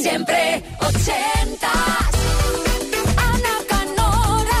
Siempre ochentas. Ana Canora.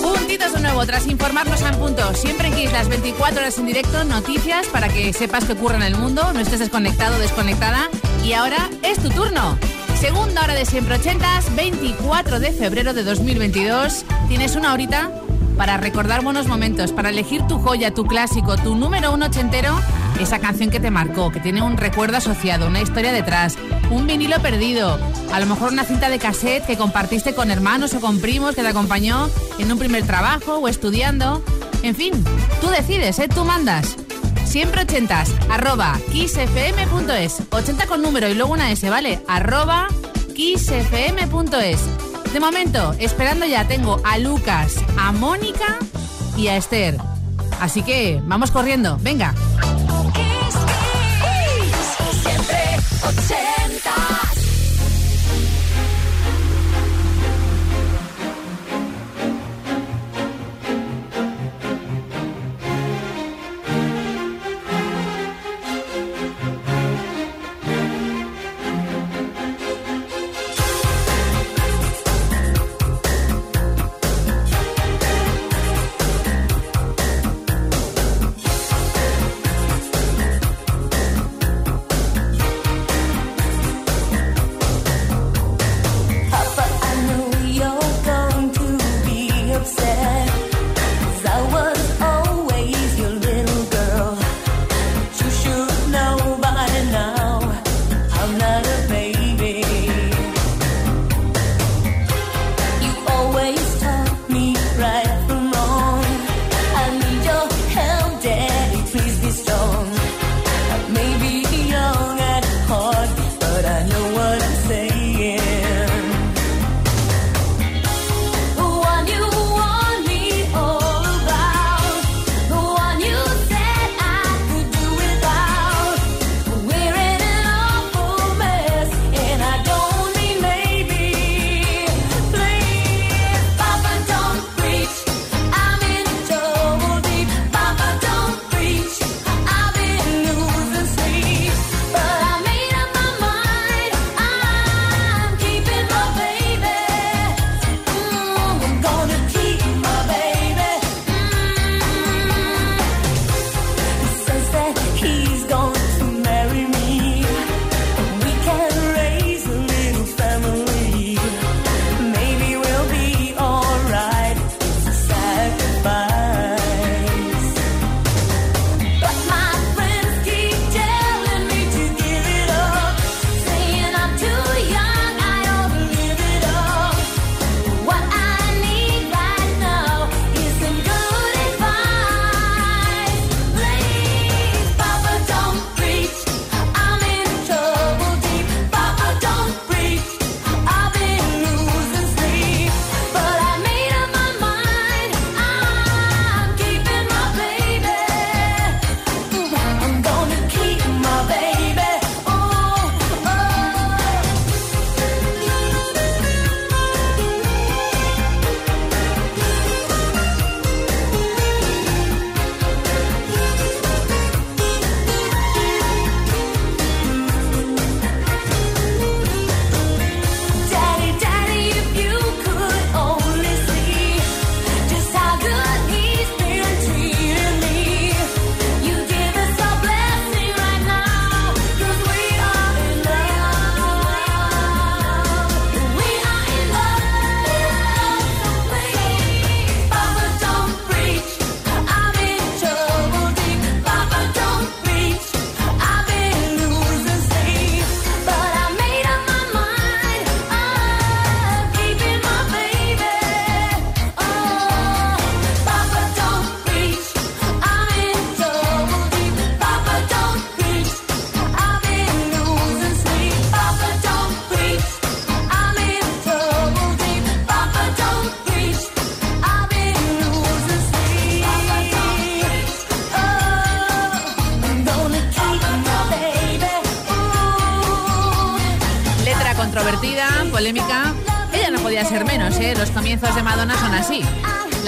Puntitos de nuevo, tras informarnos en punto. Siempre en Kiss, las 24 horas en directo, noticias para que sepas qué ocurre en el mundo, no estés desconectado, desconectada. Y ahora es tu turno. Segunda hora de Siempre Ochentas, 24 de febrero de 2022. Tienes una horita para recordar buenos momentos, para elegir tu joya, tu clásico, tu número uno ochentero esa canción que te marcó, que tiene un recuerdo asociado, una historia detrás, un vinilo perdido, a lo mejor una cinta de cassette que compartiste con hermanos o con primos que te acompañó en un primer trabajo o estudiando. En fin, tú decides, ¿eh? tú mandas. Siempre ochentas, arroba kissfm.es. 80 con número y luego una S, ¿vale? Arroba kissfm.es. De momento, esperando ya tengo a Lucas, a Mónica y a Esther. Así que vamos corriendo, venga. hotel.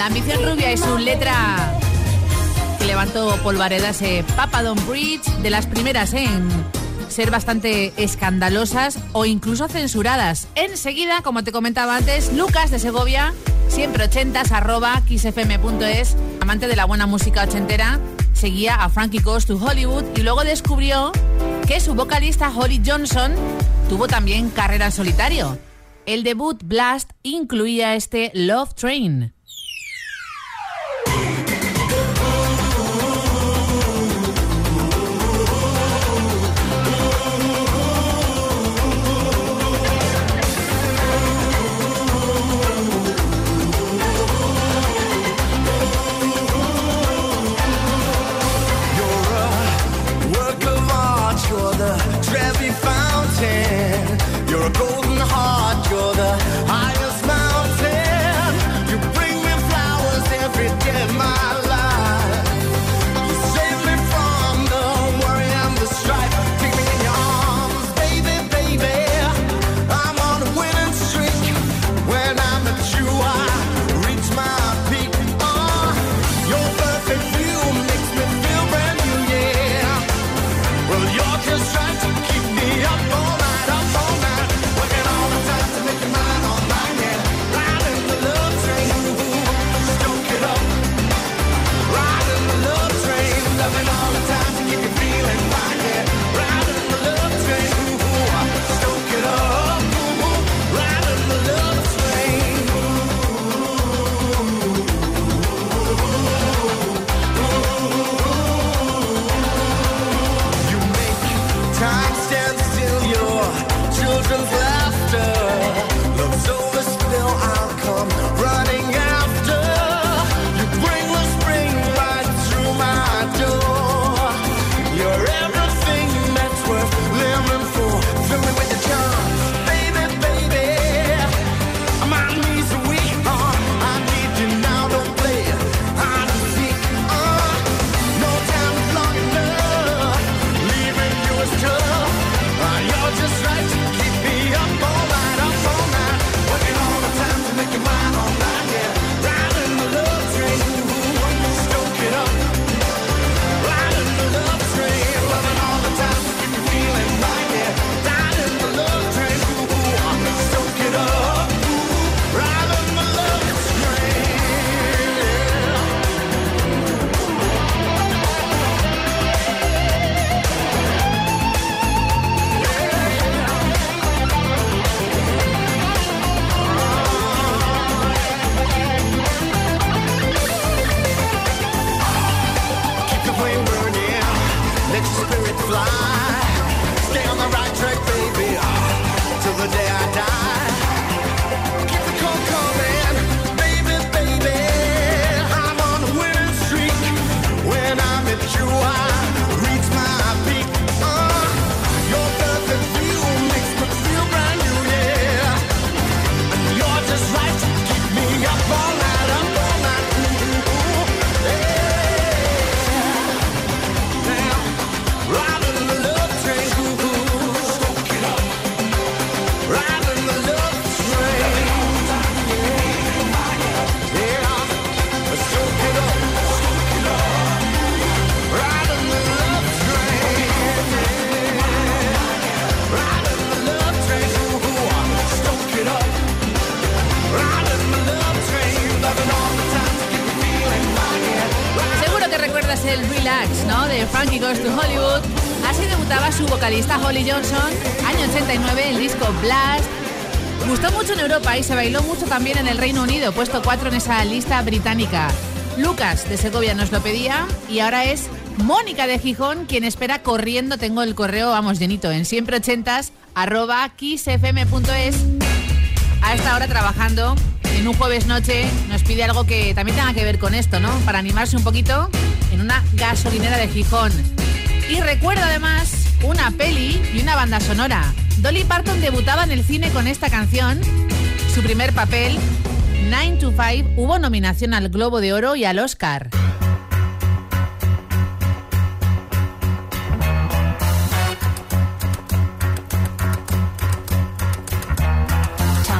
Ambición Rubia y su letra que levantó polvaredas eh, Papa Don Bridge, de las primeras en ser bastante escandalosas o incluso censuradas. Enseguida, como te comentaba antes, Lucas de Segovia, siempre ochentas, arroba xfm.es, amante de la buena música ochentera, seguía a Frankie Goes to Hollywood y luego descubrió que su vocalista Holly Johnson tuvo también carrera en solitario. El debut Blast incluía este Love Train. ¿No? De Frankie Goes to Hollywood. Así debutaba su vocalista Holly Johnson, año 89, el disco Blast. Gustó mucho en Europa y se bailó mucho también en el Reino Unido, puesto 4 en esa lista británica. Lucas de Segovia nos lo pedía y ahora es Mónica de Gijón quien espera corriendo. Tengo el correo, vamos, llenito, en siempre ochentas, arroba kissfm.es. A esta hora trabajando en un jueves noche nos pide algo que también tenga que ver con esto, ¿no? Para animarse un poquito en una gasolinera de Gijón. Y recuerdo además una peli y una banda sonora. Dolly Parton debutaba en el cine con esta canción, su primer papel, 9 to 5, hubo nominación al Globo de Oro y al Oscar.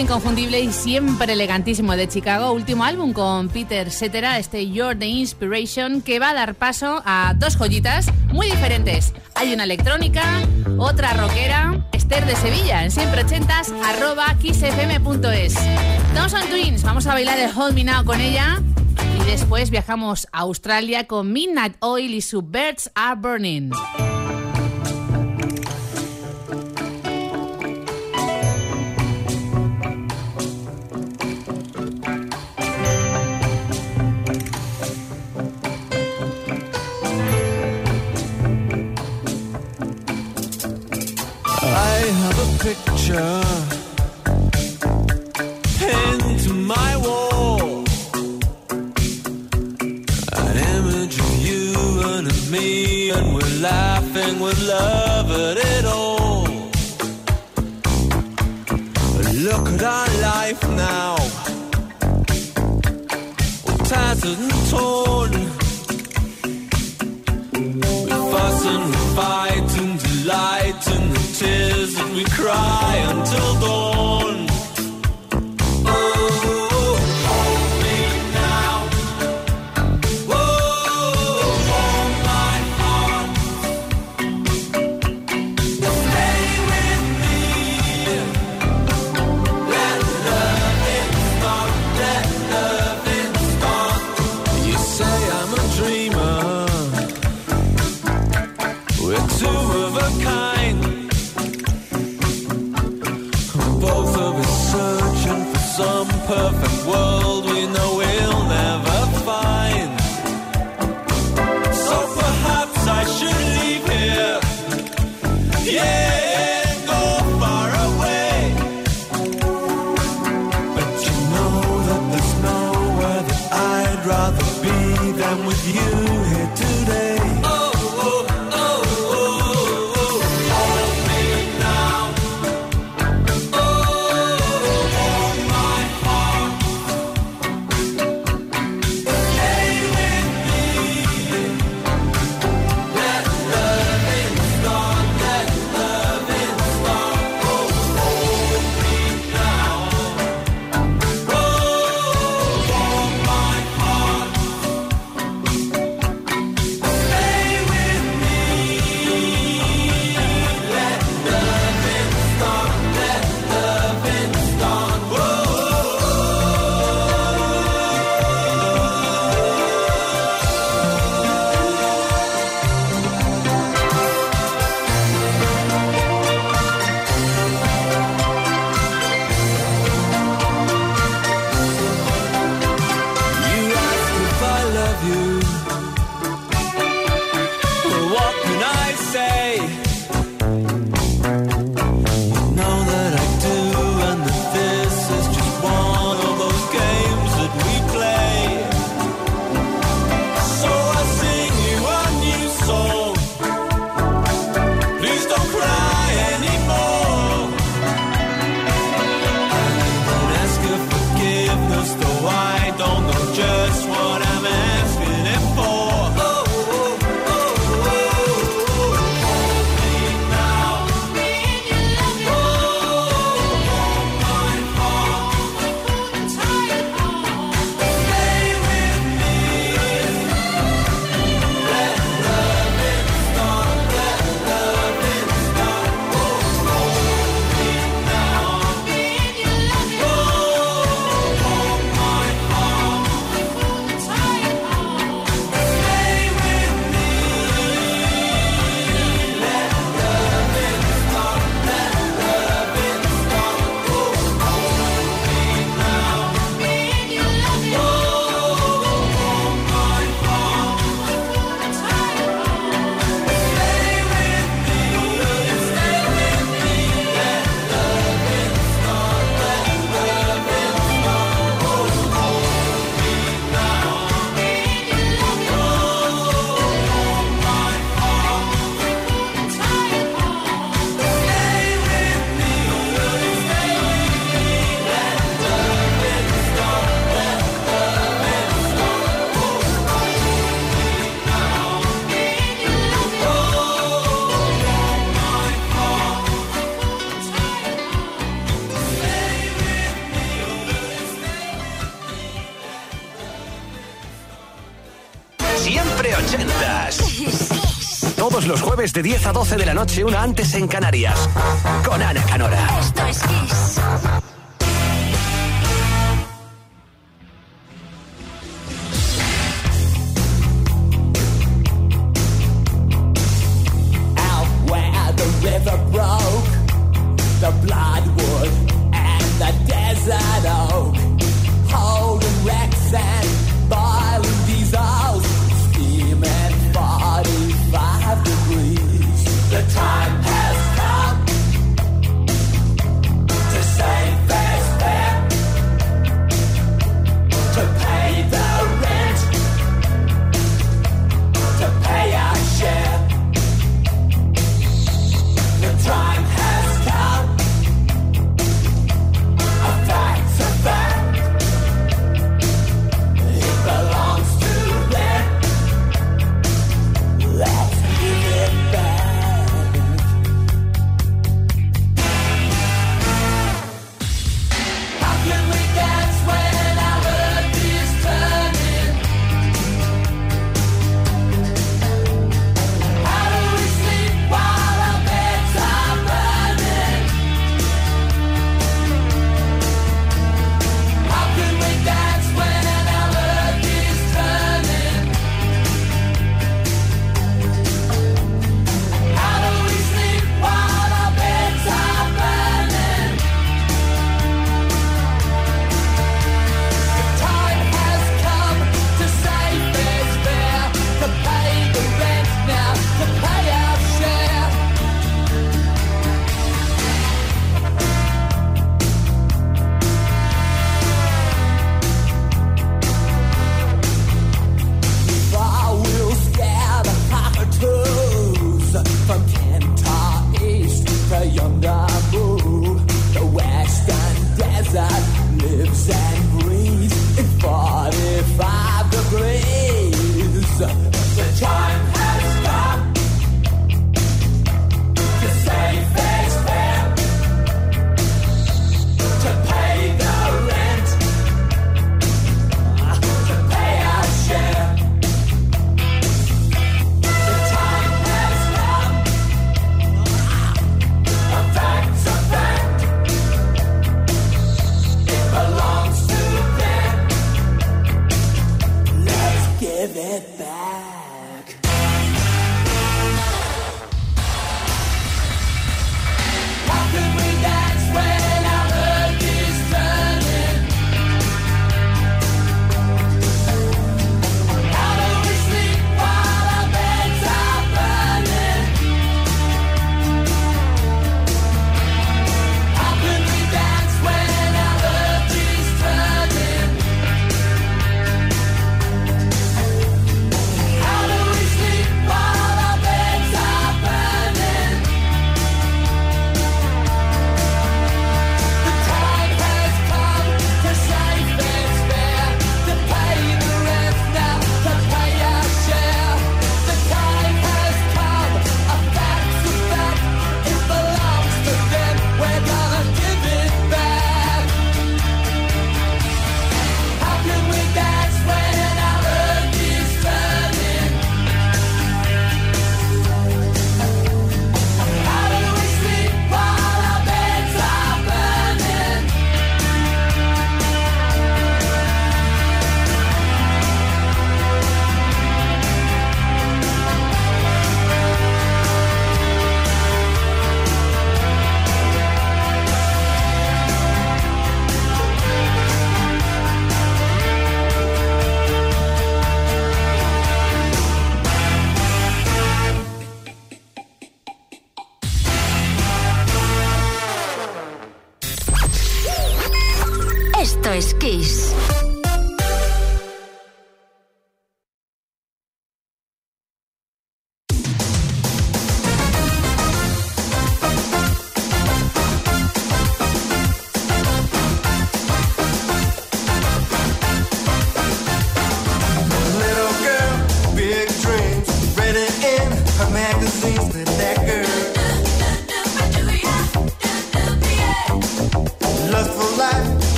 Inconfundible y siempre elegantísimo de Chicago. Último álbum con Peter Cetera, este You're the Inspiration, que va a dar paso a dos joyitas muy diferentes. Hay una electrónica, otra rockera, Esther de Sevilla, en siempre ochentas, arroba kissfm.es. Thompson Twins, vamos a bailar el Hold Me Now con ella. Y después viajamos a Australia con Midnight Oil y su Birds Are Burning. Picture to my wall. An image of you and of me, and we're laughing with love at it all. Look at our life now, tattered and torn. Tears that we cry until dawn. jueves de 10 a 12 de la noche, una antes en Canarias. Con Ana Canora. Esto es Kiss. river broke the bloodwood and the desert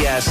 yes.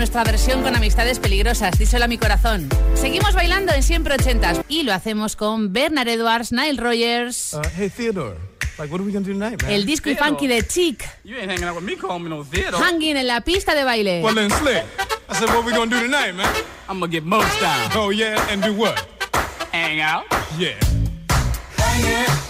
nuestra versión con amistades peligrosas, díselo a mi corazón. Seguimos bailando en siempre ochentas y lo hacemos con Bernard Edwards, Nile Rogers. Uh, hey Theodore. Like, what are we gonna do tonight, man? El disco y funky de Chic. You ain't hanging out with me, call me no Theodore. Hanging en la pista de baile. Well, then slick. I said, what are we gonna do tonight, man? I'm gonna get most down. Oh yeah, and do what? Hang out. Yeah. Hang it.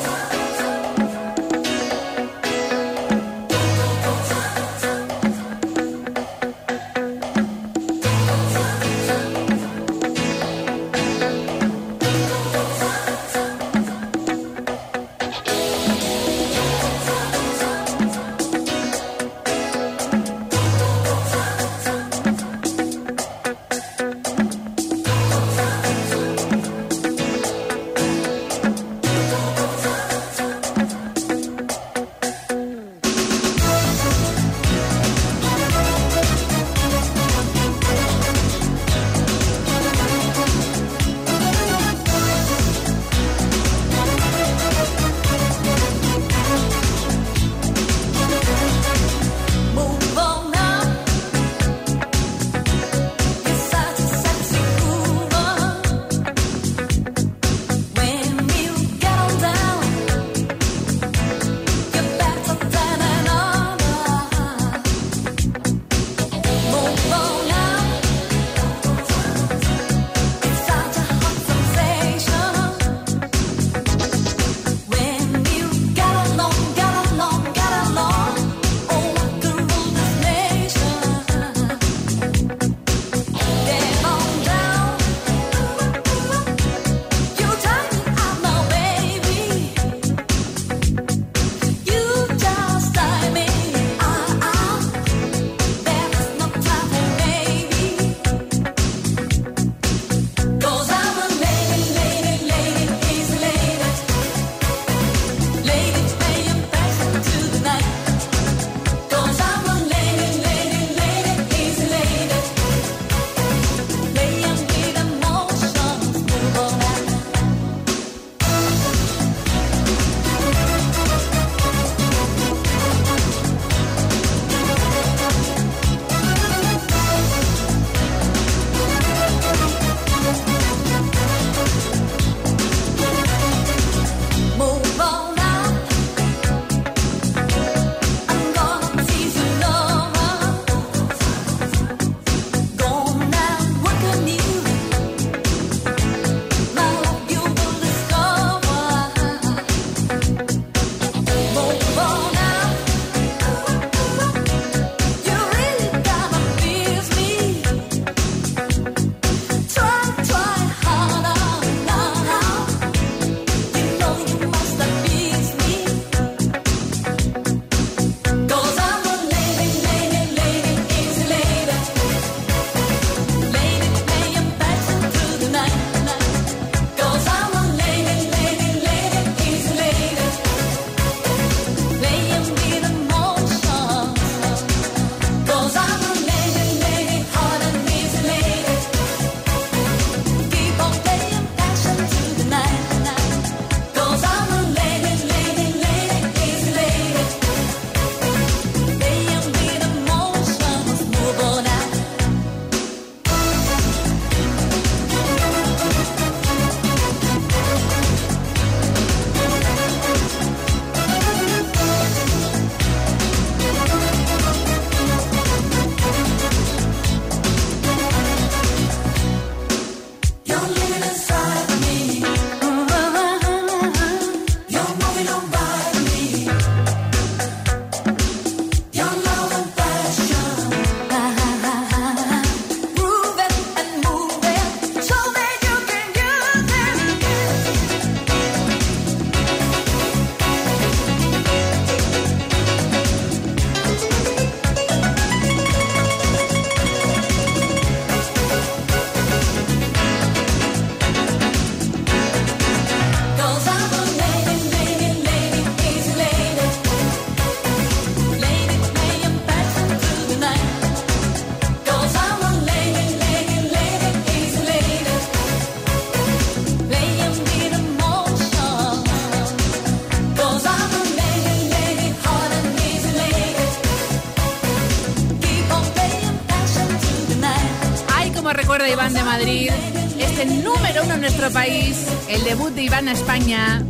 el debut de Ivana España.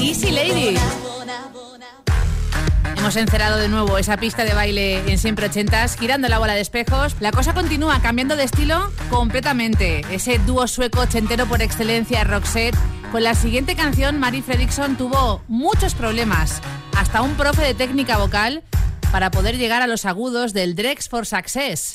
Easy Lady. Hemos encerado de nuevo esa pista de baile en siempre ochentas, girando la bola de espejos. La cosa continúa cambiando de estilo completamente. Ese dúo sueco ochentero por excelencia, Roxette. Con la siguiente canción, Mary Fredrickson tuvo muchos problemas, hasta un profe de técnica vocal, para poder llegar a los agudos del Drex for Success.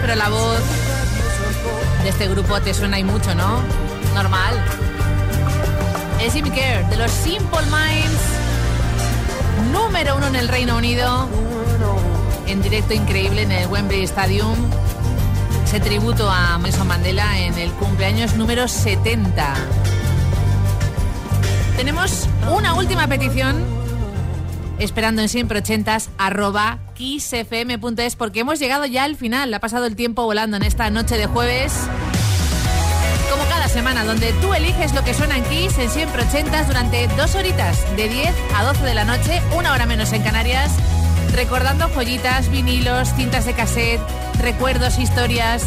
Pero la voz de este grupo te suena y mucho, ¿no? Normal. Es Jimmy Kerr, de los Simple Minds. Número uno en el Reino Unido. En directo increíble en el Wembley Stadium. Ese tributo a Nelson Mandela en el cumpleaños número 70. Tenemos una última petición esperando en siempre ochentas arroba kissfm.es porque hemos llegado ya al final. Ha pasado el tiempo volando en esta noche de jueves. Como cada semana, donde tú eliges lo que suena en Kiss en siempre ochentas durante dos horitas, de 10 a 12 de la noche, una hora menos en Canarias. recordando joyitas, vinilos, cintas de cassette, recuerdos, historias,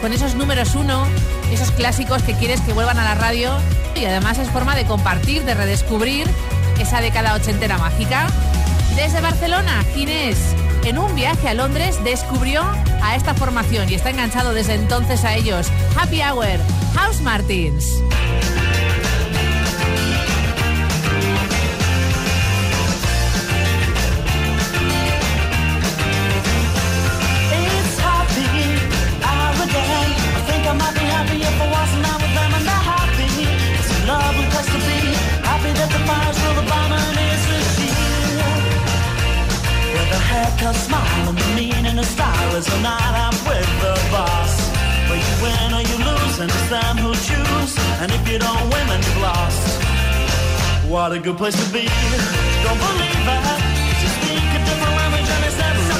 con esos números uno, esos clásicos que quieres que vuelvan a la radio y además es forma de compartir, de redescubrir esa década ochentera mágica. Desde Barcelona, Ginés, en un viaje a Londres, descubrió a esta formación y está enganchado desde entonces a ellos. Happy Hour, House Martins. Happy that the fire's shield. With a haircut, smile, and style night with the boss. Where you win or you lose, and it's them who choose. And if you don't win, then you've lost. What a good place to be. Don't believe it. Just speak a different language and it's never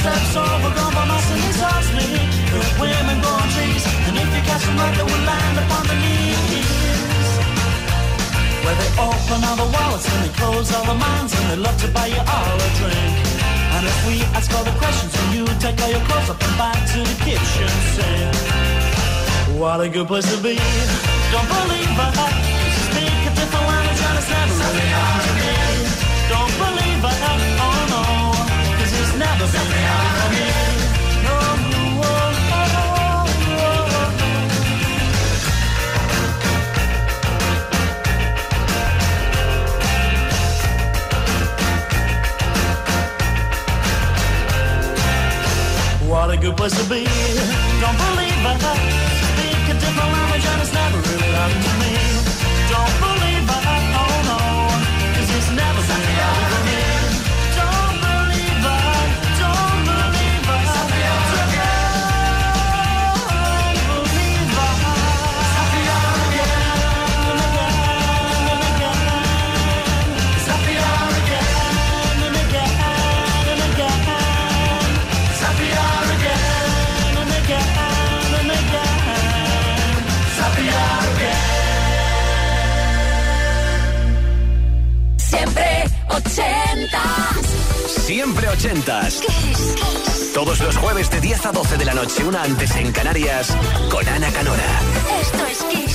In footsteps overgrown by and he's me. The women growing trees. And if you catch them right, they will land upon the knees. Where they open all the wallets and they close all the minds and they love to buy you all a drink. And if we ask all the questions and you take all your clothes up and back to the kitchen sink. What a good place to be. Don't believe. You speak a different language and it's never really hard to me. Don't believe it. What a good place to be. Don't believe it. Ochentas. Siempre ochentas. Todos los jueves de 10 a 12 de la noche, una antes en Canarias, con Ana Canora. Esto es Kiss.